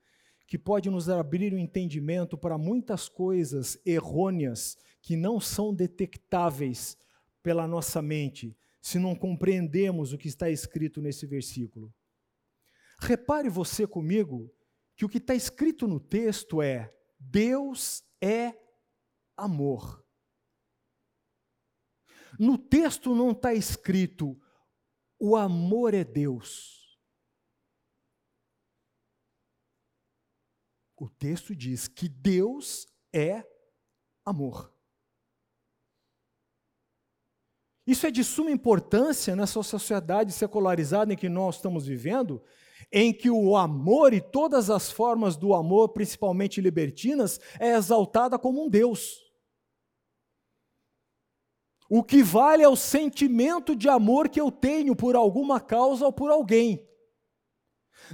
A: que pode nos abrir o um entendimento para muitas coisas errôneas que não são detectáveis pela nossa mente se não compreendemos o que está escrito nesse versículo. Repare você comigo que o que está escrito no texto é: Deus é amor. No texto não está escrito o amor é Deus. O texto diz que Deus é amor. Isso é de suma importância nessa sociedade secularizada em que nós estamos vivendo, em que o amor e todas as formas do amor, principalmente libertinas, é exaltada como um Deus. O que vale é o sentimento de amor que eu tenho por alguma causa ou por alguém.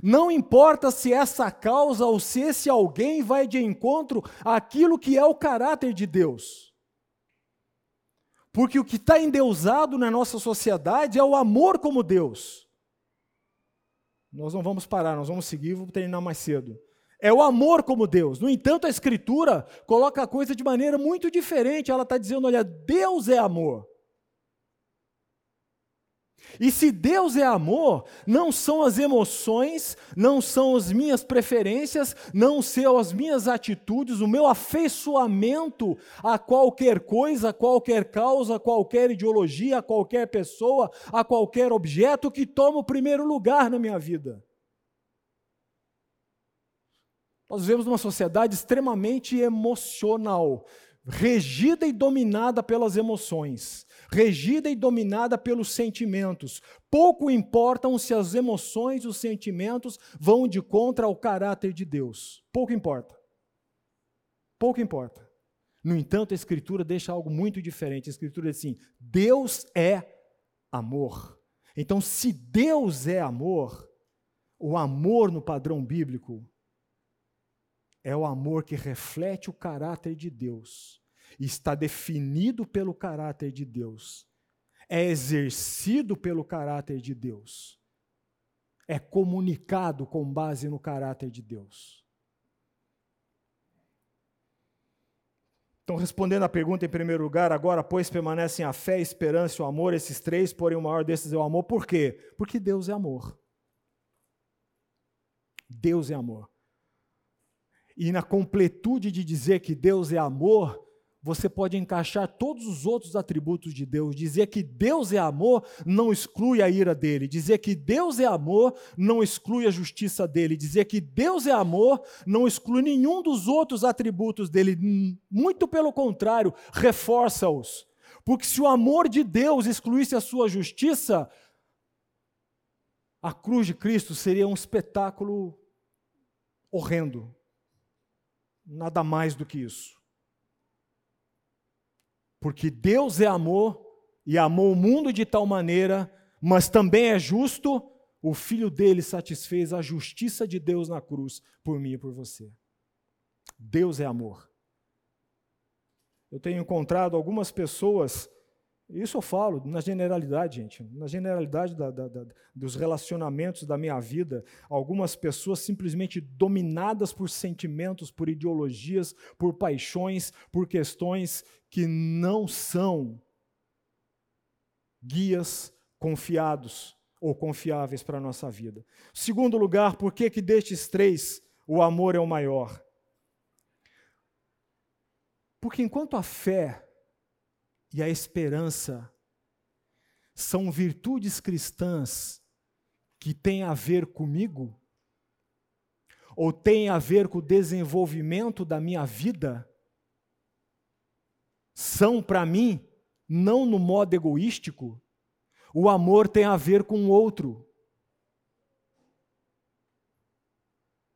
A: Não importa se essa causa ou se esse alguém vai de encontro àquilo que é o caráter de Deus. Porque o que está endeusado na nossa sociedade é o amor como Deus. Nós não vamos parar, nós vamos seguir, vamos terminar mais cedo é o amor como Deus. No entanto, a Escritura coloca a coisa de maneira muito diferente. Ela está dizendo: olha, Deus é amor. E se Deus é amor, não são as emoções, não são as minhas preferências, não são as minhas atitudes, o meu afeiçoamento a qualquer coisa, a qualquer causa, a qualquer ideologia, a qualquer pessoa, a qualquer objeto que toma o primeiro lugar na minha vida. Nós vivemos numa sociedade extremamente emocional, regida e dominada pelas emoções, regida e dominada pelos sentimentos. Pouco importam se as emoções e os sentimentos vão de contra ao caráter de Deus. Pouco importa. Pouco importa. No entanto, a Escritura deixa algo muito diferente. A Escritura diz assim: Deus é amor. Então, se Deus é amor, o amor no padrão bíblico é o amor que reflete o caráter de Deus. está definido pelo caráter de Deus, é exercido pelo caráter de Deus, é comunicado com base no caráter de Deus. Então, respondendo à pergunta em primeiro lugar, agora, pois, permanecem a fé, a esperança e o amor, esses três, porém o maior desses é o amor. Por quê? Porque Deus é amor. Deus é amor. E na completude de dizer que Deus é amor, você pode encaixar todos os outros atributos de Deus. Dizer que Deus é amor não exclui a ira dele. Dizer que Deus é amor não exclui a justiça dele. Dizer que Deus é amor não exclui nenhum dos outros atributos dele. Muito pelo contrário, reforça-os. Porque se o amor de Deus excluísse a sua justiça, a cruz de Cristo seria um espetáculo horrendo. Nada mais do que isso. Porque Deus é amor e amou o mundo de tal maneira, mas também é justo, o filho dele satisfez a justiça de Deus na cruz por mim e por você. Deus é amor. Eu tenho encontrado algumas pessoas isso eu falo na generalidade, gente, na generalidade da, da, da, dos relacionamentos da minha vida. Algumas pessoas simplesmente dominadas por sentimentos, por ideologias, por paixões, por questões que não são guias confiados ou confiáveis para a nossa vida. Segundo lugar, por que, que destes três o amor é o maior? Porque enquanto a fé e a esperança são virtudes cristãs que têm a ver comigo? Ou têm a ver com o desenvolvimento da minha vida? São para mim, não no modo egoístico, o amor tem a ver com o outro.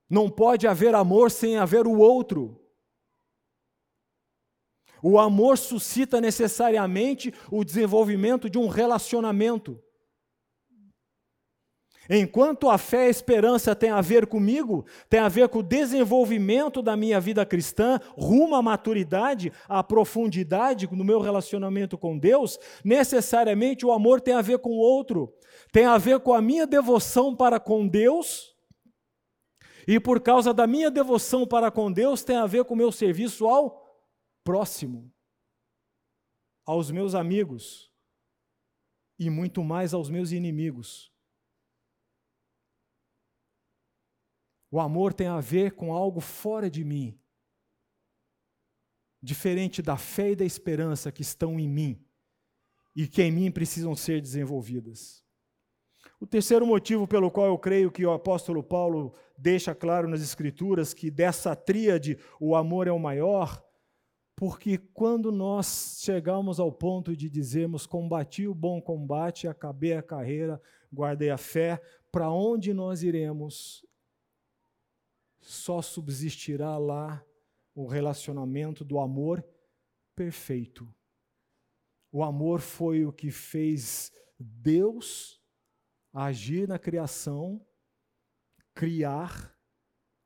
A: Não pode haver amor sem haver o outro. O amor suscita necessariamente o desenvolvimento de um relacionamento. Enquanto a fé e a esperança têm a ver comigo, tem a ver com o desenvolvimento da minha vida cristã, rumo à maturidade, à profundidade no meu relacionamento com Deus, necessariamente o amor tem a ver com o outro, tem a ver com a minha devoção para com Deus, e por causa da minha devoção para com Deus, tem a ver com o meu serviço ao próximo, aos meus amigos e muito mais aos meus inimigos. O amor tem a ver com algo fora de mim, diferente da fé e da esperança que estão em mim e que em mim precisam ser desenvolvidas. O terceiro motivo pelo qual eu creio que o apóstolo Paulo deixa claro nas Escrituras que dessa tríade o amor é o maior porque quando nós chegamos ao ponto de dizermos combati o bom combate, acabei a carreira, guardei a fé, para onde nós iremos? Só subsistirá lá o relacionamento do amor perfeito. O amor foi o que fez Deus agir na criação, criar,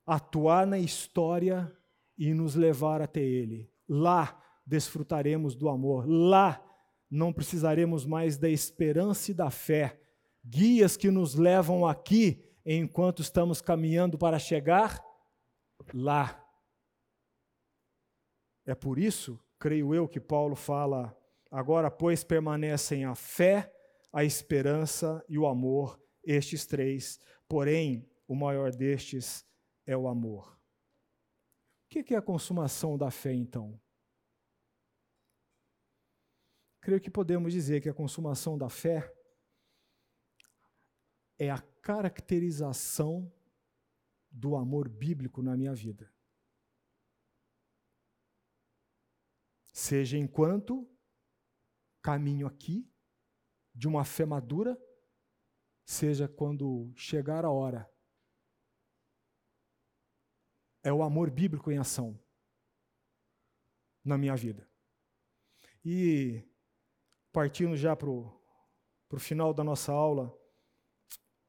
A: atuar na história e nos levar até Ele. Lá desfrutaremos do amor, lá não precisaremos mais da esperança e da fé, guias que nos levam aqui enquanto estamos caminhando para chegar lá. É por isso, creio eu, que Paulo fala: agora, pois, permanecem a fé, a esperança e o amor, estes três, porém, o maior destes é o amor. O que é a consumação da fé, então? Creio que podemos dizer que a consumação da fé é a caracterização do amor bíblico na minha vida. Seja enquanto caminho aqui de uma fé madura, seja quando chegar a hora é o amor bíblico em ação na minha vida. E partindo já para o final da nossa aula,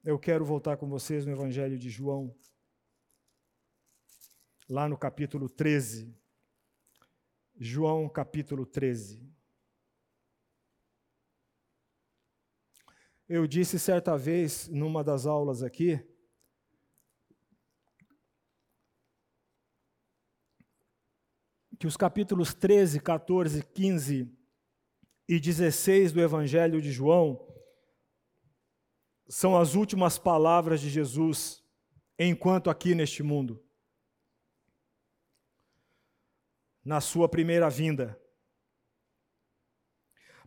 A: eu quero voltar com vocês no Evangelho de João, lá no capítulo 13. João capítulo 13. Eu disse certa vez, numa das aulas aqui, que os capítulos 13, 14, 15 e 16 do Evangelho de João são as últimas palavras de Jesus enquanto aqui neste mundo. Na sua primeira vinda.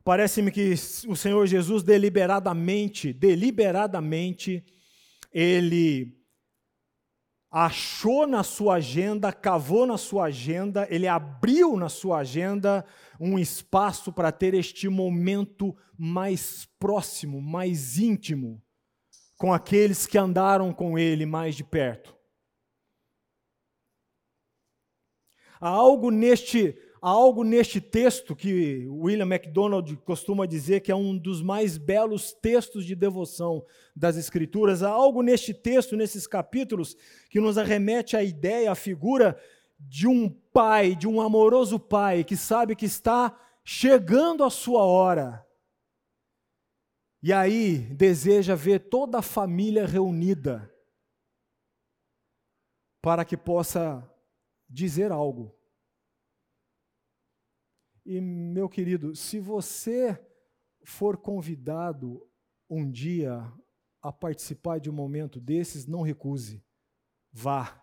A: Parece-me que o Senhor Jesus deliberadamente, deliberadamente, ele achou na sua agenda, cavou na sua agenda, ele abriu na sua agenda um espaço para ter este momento mais próximo, mais íntimo, com aqueles que andaram com ele mais de perto. Há algo neste Há algo neste texto que William MacDonald costuma dizer que é um dos mais belos textos de devoção das Escrituras. Há algo neste texto, nesses capítulos, que nos arremete à ideia, à figura de um pai, de um amoroso pai que sabe que está chegando a sua hora. E aí deseja ver toda a família reunida para que possa dizer algo e, meu querido, se você for convidado um dia a participar de um momento desses, não recuse. Vá.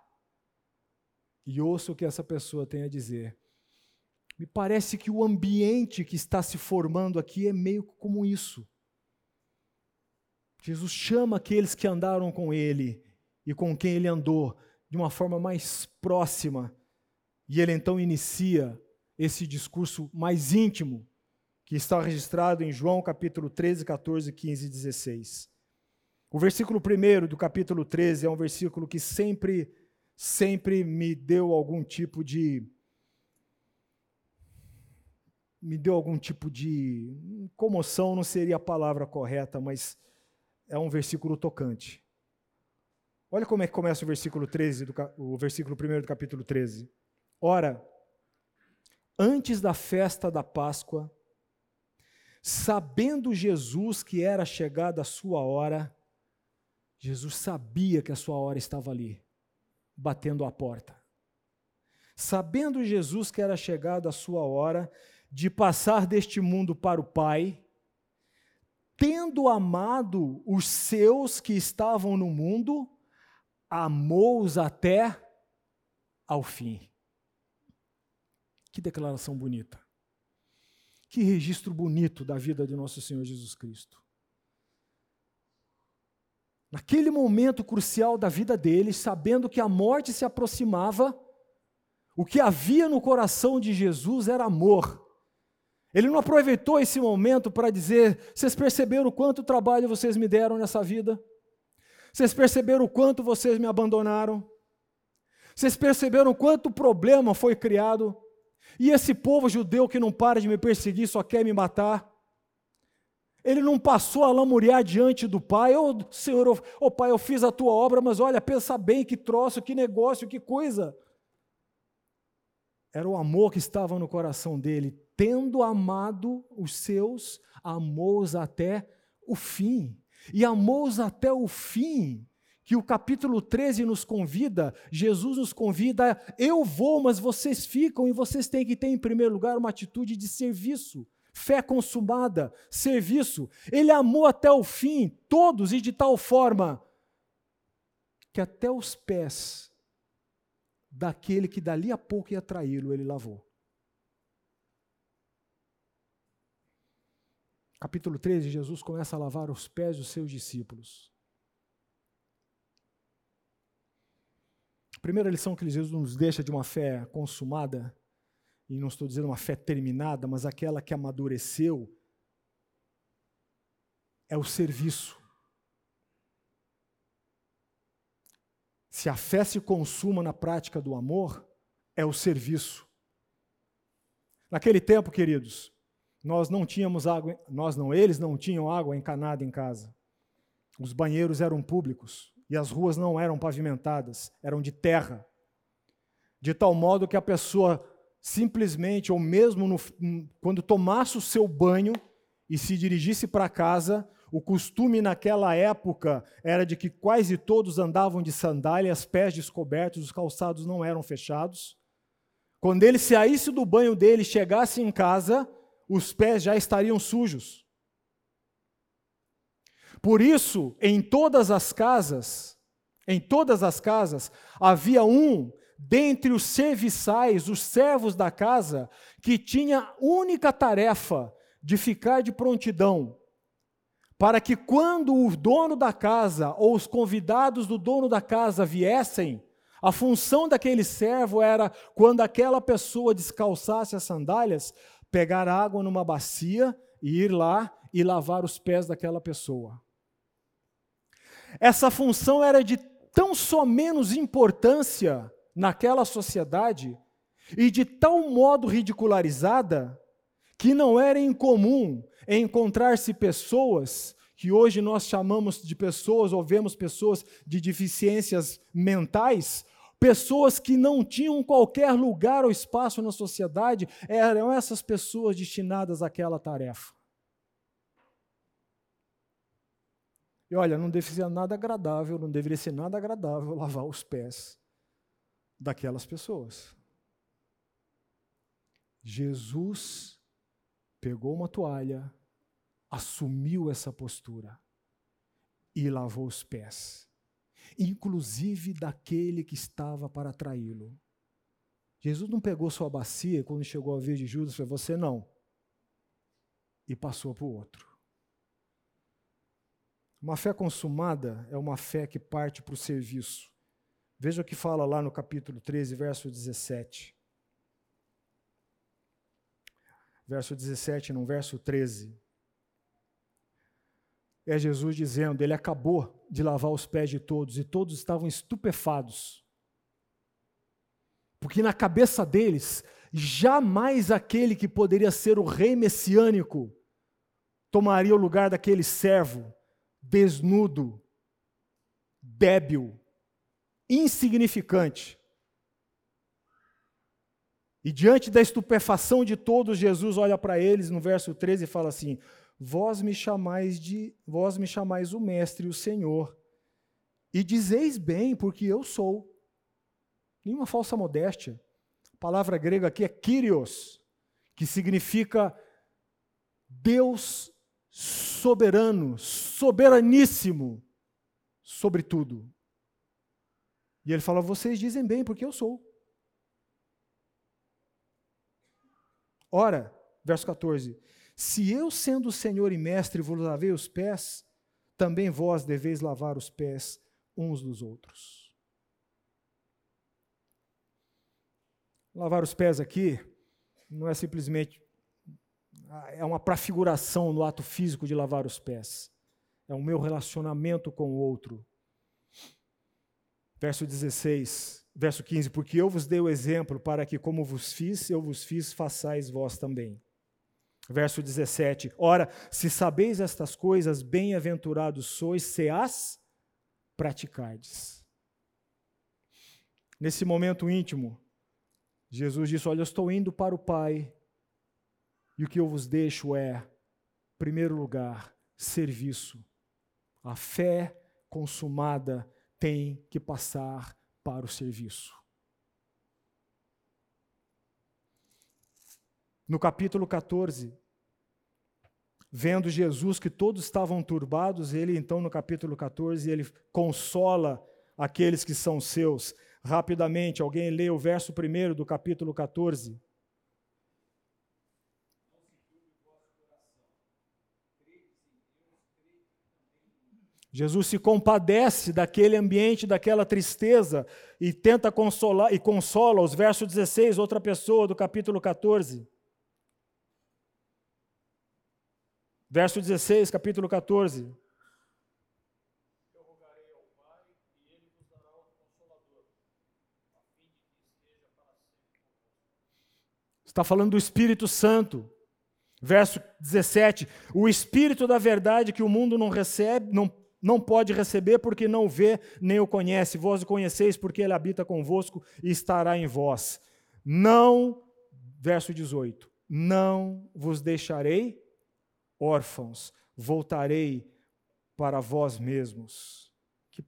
A: E ouça o que essa pessoa tem a dizer. Me parece que o ambiente que está se formando aqui é meio como isso. Jesus chama aqueles que andaram com ele e com quem ele andou de uma forma mais próxima. E ele então inicia esse discurso mais íntimo que está registrado em João capítulo 13, 14, 15 e 16. O versículo 1 do capítulo 13 é um versículo que sempre, sempre me deu algum tipo de. Me deu algum tipo de. Comoção não seria a palavra correta, mas é um versículo tocante. Olha como é que começa o versículo 13, do, o versículo 1 do capítulo 13. Ora, antes da festa da Páscoa, sabendo Jesus que era chegada a sua hora, Jesus sabia que a sua hora estava ali, batendo a porta. Sabendo Jesus que era chegada a sua hora de passar deste mundo para o Pai, tendo amado os seus que estavam no mundo, amou-os até ao fim. Que declaração bonita. Que registro bonito da vida de nosso Senhor Jesus Cristo. Naquele momento crucial da vida dele, sabendo que a morte se aproximava, o que havia no coração de Jesus era amor. Ele não aproveitou esse momento para dizer: vocês perceberam o quanto trabalho vocês me deram nessa vida? Vocês perceberam o quanto vocês me abandonaram? Vocês perceberam quanto problema foi criado? E esse povo judeu que não para de me perseguir, só quer me matar. Ele não passou a lamuriar diante do pai, ô oh, Senhor, ô oh, pai, eu fiz a tua obra, mas olha, pensa bem, que troço, que negócio, que coisa. Era o amor que estava no coração dele, tendo amado os seus, amou-os até o fim. E amou-os até o fim que o capítulo 13 nos convida, Jesus nos convida, eu vou, mas vocês ficam e vocês têm que ter em primeiro lugar uma atitude de serviço, fé consumada, serviço. Ele amou até o fim todos e de tal forma que até os pés daquele que dali a pouco ia traí-lo, ele lavou. Capítulo 13, Jesus começa a lavar os pés dos seus discípulos. Primeira lição que Jesus nos deixa de uma fé consumada, e não estou dizendo uma fé terminada, mas aquela que amadureceu, é o serviço. Se a fé se consuma na prática do amor, é o serviço. Naquele tempo, queridos, nós não tínhamos água, nós não, eles não tinham água encanada em casa. Os banheiros eram públicos e as ruas não eram pavimentadas, eram de terra. De tal modo que a pessoa simplesmente, ou mesmo no, quando tomasse o seu banho e se dirigisse para casa, o costume naquela época era de que quase todos andavam de sandálias, pés descobertos, os calçados não eram fechados. Quando ele saísse do banho dele e chegasse em casa, os pés já estariam sujos. Por isso, em todas as casas, em todas as casas, havia um dentre os serviçais, os servos da casa, que tinha única tarefa de ficar de prontidão, para que quando o dono da casa ou os convidados do dono da casa viessem, a função daquele servo era, quando aquela pessoa descalçasse as sandálias, pegar água numa bacia e ir lá e lavar os pés daquela pessoa. Essa função era de tão só menos importância naquela sociedade e de tal modo ridicularizada que não era incomum encontrar-se pessoas que hoje nós chamamos de pessoas ou vemos pessoas de deficiências mentais Pessoas que não tinham qualquer lugar ou espaço na sociedade, eram essas pessoas destinadas àquela tarefa. E olha, não deveria nada agradável, não deveria ser nada agradável lavar os pés daquelas pessoas. Jesus pegou uma toalha, assumiu essa postura e lavou os pés inclusive daquele que estava para traí-lo. Jesus não pegou sua bacia quando chegou a vez de Judas falou: Você não. E passou para o outro. Uma fé consumada é uma fé que parte para o serviço. Veja o que fala lá no capítulo 13, verso 17. Verso 17, no verso 13 é Jesus dizendo: Ele acabou de lavar os pés de todos e todos estavam estupefados. Porque na cabeça deles, jamais aquele que poderia ser o rei messiânico tomaria o lugar daquele servo desnudo, débil, insignificante. E diante da estupefação de todos, Jesus olha para eles no verso 13 e fala assim: vós me chamais de vós me chamais o mestre, o Senhor, e dizeis bem, porque eu sou. Nenhuma falsa modéstia. A palavra grega aqui é kyrios, que significa Deus soberano, soberaníssimo sobre tudo. E ele fala: vocês dizem bem, porque eu sou. Ora, verso 14: se eu, sendo Senhor e mestre, vos lavei os pés, também vós deveis lavar os pés uns dos outros. Lavar os pés aqui não é simplesmente é uma prafiguração no ato físico de lavar os pés. É o meu relacionamento com o outro. Verso 16, verso 15, porque eu vos dei o exemplo para que como vos fiz, eu vos fiz, façais vós também. Verso 17: Ora, se sabeis estas coisas, bem-aventurados sois se as praticardes. Nesse momento íntimo, Jesus disse: Olha, eu estou indo para o Pai, e o que eu vos deixo é, em primeiro lugar, serviço. A fé consumada tem que passar para o serviço. No capítulo 14, vendo Jesus que todos estavam turbados, ele então no capítulo 14, ele consola aqueles que são seus. Rapidamente, alguém lê o verso primeiro do capítulo 14. Jesus se compadece daquele ambiente, daquela tristeza e tenta consolar e consola os versos 16, outra pessoa do capítulo 14. Verso 16, capítulo 14. Está falando do Espírito Santo. Verso 17: O Espírito da verdade que o mundo não recebe, não, não pode receber porque não vê nem o conhece. Vós o conheceis porque ele habita convosco e estará em vós. Não Verso 18: Não vos deixarei órfãos, voltarei para vós mesmos. Que,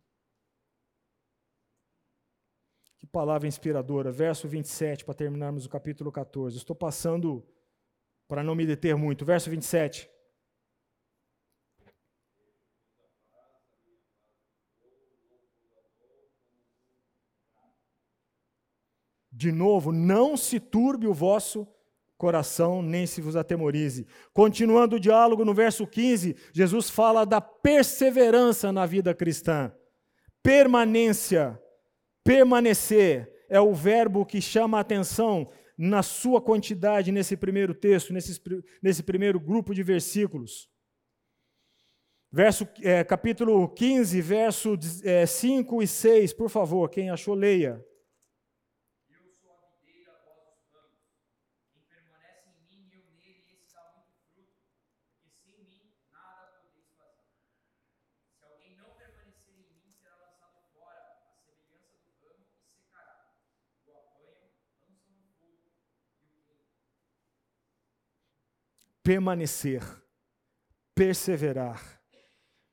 A: que palavra inspiradora. Verso 27, para terminarmos o capítulo 14. Estou passando para não me deter muito. Verso 27. De novo, não se turbe o vosso coração, nem se vos atemorize. Continuando o diálogo no verso 15, Jesus fala da perseverança na vida cristã. Permanência, permanecer é o verbo que chama a atenção na sua quantidade nesse primeiro texto, nesse, nesse primeiro grupo de versículos. Verso, é, capítulo 15, verso é, 5 e 6, por favor, quem achou, leia. Permanecer, perseverar.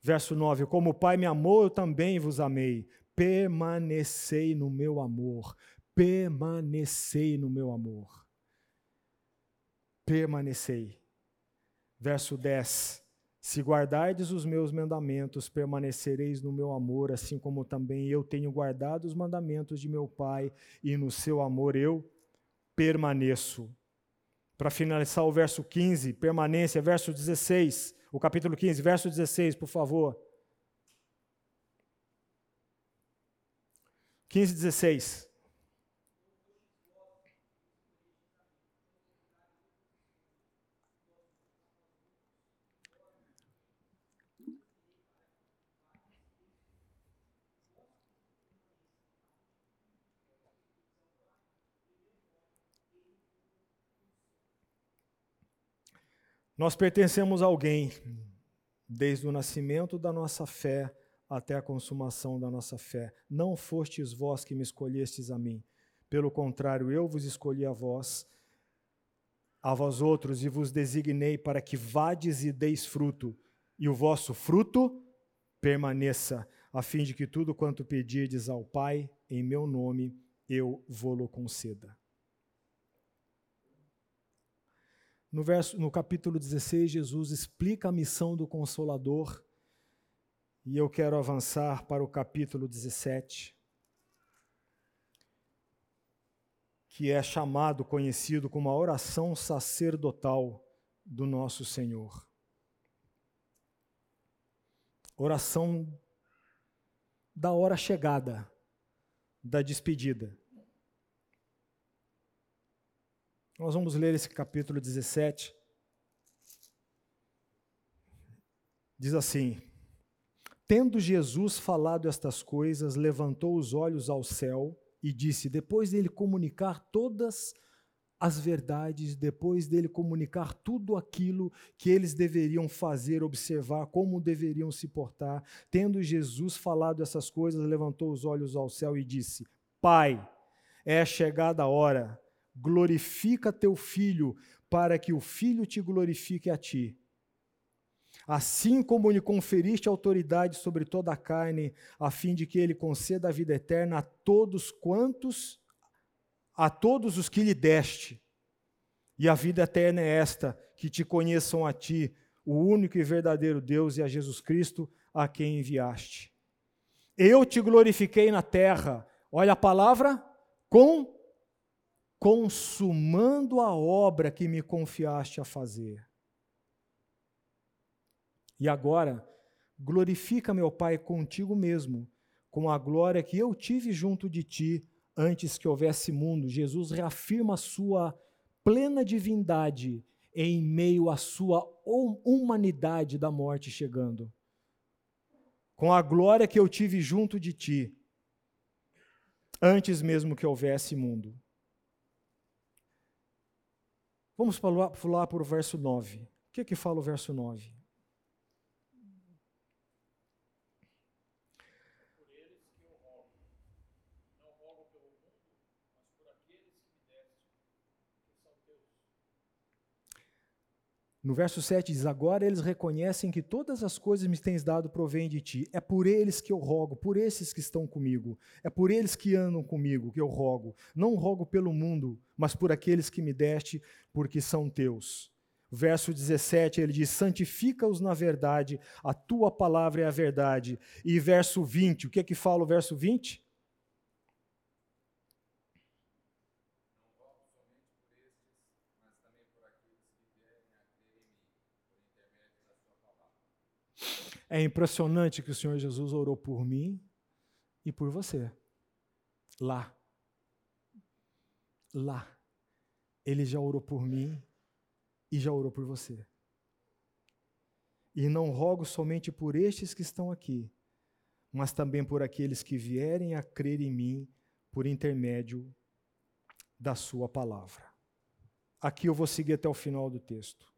A: Verso 9: Como o Pai me amou, eu também vos amei. Permanecei no meu amor. Permanecei no meu amor. Permanecei. Verso 10: Se guardardes os meus mandamentos, permanecereis no meu amor, assim como também eu tenho guardado os mandamentos de meu Pai, e no seu amor eu permaneço. Para finalizar o verso 15, permanência, verso 16, o capítulo 15, verso 16, por favor. 15, 16. Nós pertencemos a alguém, desde o nascimento da nossa fé até a consumação da nossa fé. Não fostes vós que me escolhestes a mim. Pelo contrário, eu vos escolhi a vós, a vós outros, e vos designei para que vades e deis fruto, e o vosso fruto permaneça, a fim de que tudo quanto pedirdes ao Pai, em meu nome, eu vou-lo conceda. No, verso, no capítulo 16, Jesus explica a missão do Consolador. E eu quero avançar para o capítulo 17, que é chamado, conhecido como a oração sacerdotal do nosso Senhor. Oração da hora chegada, da despedida. Nós vamos ler esse capítulo 17. Diz assim: Tendo Jesus falado estas coisas, levantou os olhos ao céu e disse: Depois dele comunicar todas as verdades, depois dele comunicar tudo aquilo que eles deveriam fazer, observar, como deveriam se portar, tendo Jesus falado essas coisas, levantou os olhos ao céu e disse: Pai, é chegada a hora glorifica teu filho, para que o filho te glorifique a ti. Assim como lhe conferiste autoridade sobre toda a carne, a fim de que ele conceda a vida eterna a todos quantos, a todos os que lhe deste. E a vida eterna é esta, que te conheçam a ti, o único e verdadeiro Deus, e a Jesus Cristo, a quem enviaste. Eu te glorifiquei na terra. Olha a palavra com consumando a obra que me confiaste a fazer. E agora, glorifica, meu Pai, contigo mesmo, com a glória que eu tive junto de ti antes que houvesse mundo. Jesus reafirma a sua plena divindade em meio à sua humanidade da morte chegando. Com a glória que eu tive junto de ti, antes mesmo que houvesse mundo. Vamos pular para o verso 9. O que, que fala o verso 9? No verso 7 diz: Agora eles reconhecem que todas as coisas me tens dado provém de ti. É por eles que eu rogo, por esses que estão comigo. É por eles que andam comigo que eu rogo. Não rogo pelo mundo, mas por aqueles que me deste, porque são teus. Verso 17, ele diz: Santifica-os na verdade, a tua palavra é a verdade. E verso 20, o que é que fala o verso 20? É impressionante que o Senhor Jesus orou por mim e por você. Lá. Lá. Ele já orou por mim e já orou por você. E não rogo somente por estes que estão aqui, mas também por aqueles que vierem a crer em mim por intermédio da Sua palavra. Aqui eu vou seguir até o final do texto.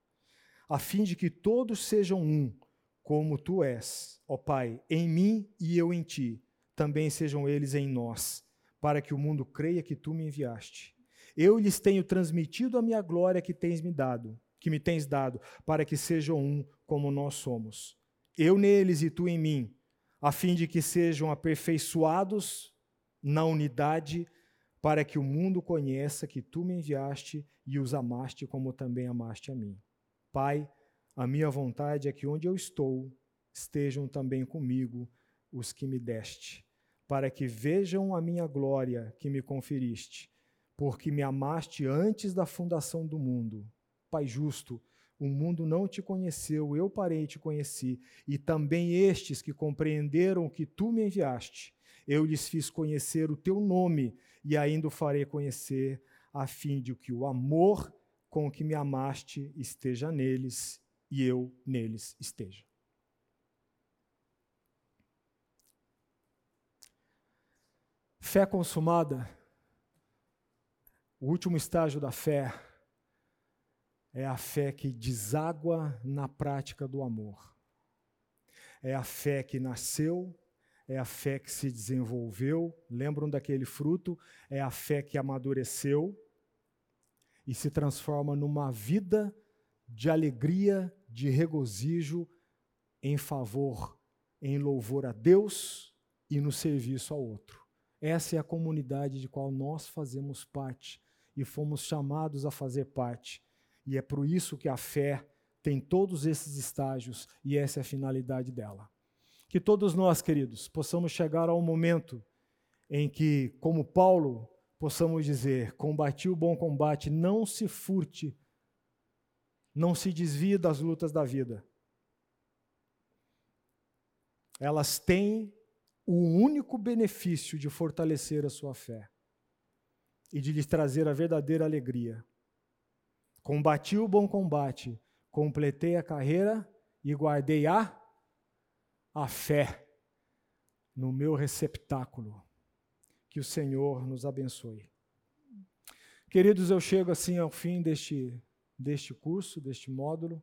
A: A fim de que todos sejam um, como tu és, ó Pai, em mim e eu em ti, também sejam eles em nós, para que o mundo creia que tu me enviaste. Eu lhes tenho transmitido a minha glória que tens me dado, que me tens dado, para que sejam um como nós somos. Eu neles e tu em mim, a fim de que sejam aperfeiçoados na unidade, para que o mundo conheça que tu me enviaste e os amaste como também amaste a mim. Pai, a minha vontade é que onde eu estou, estejam também comigo os que me deste, para que vejam a minha glória que me conferiste, porque me amaste antes da fundação do mundo. Pai justo, o mundo não te conheceu, eu parei te conheci, e também estes que compreenderam que tu me enviaste, eu lhes fiz conhecer o teu nome e ainda o farei conhecer, a fim de que o amor com que me amaste esteja neles e eu neles esteja. Fé consumada, o último estágio da fé, é a fé que deságua na prática do amor. É a fé que nasceu, é a fé que se desenvolveu. Lembram daquele fruto? É a fé que amadureceu e se transforma numa vida de alegria de regozijo em favor, em louvor a Deus e no serviço ao outro. Essa é a comunidade de qual nós fazemos parte e fomos chamados a fazer parte. E é por isso que a fé tem todos esses estágios e essa é a finalidade dela. Que todos nós, queridos, possamos chegar ao momento em que, como Paulo, possamos dizer: combati o bom combate, não se furte não se desvie das lutas da vida. Elas têm o único benefício de fortalecer a sua fé e de lhes trazer a verdadeira alegria. Combati o bom combate, completei a carreira e guardei a a fé no meu receptáculo. Que o Senhor nos abençoe. Queridos, eu chego assim ao fim deste deste curso, deste módulo.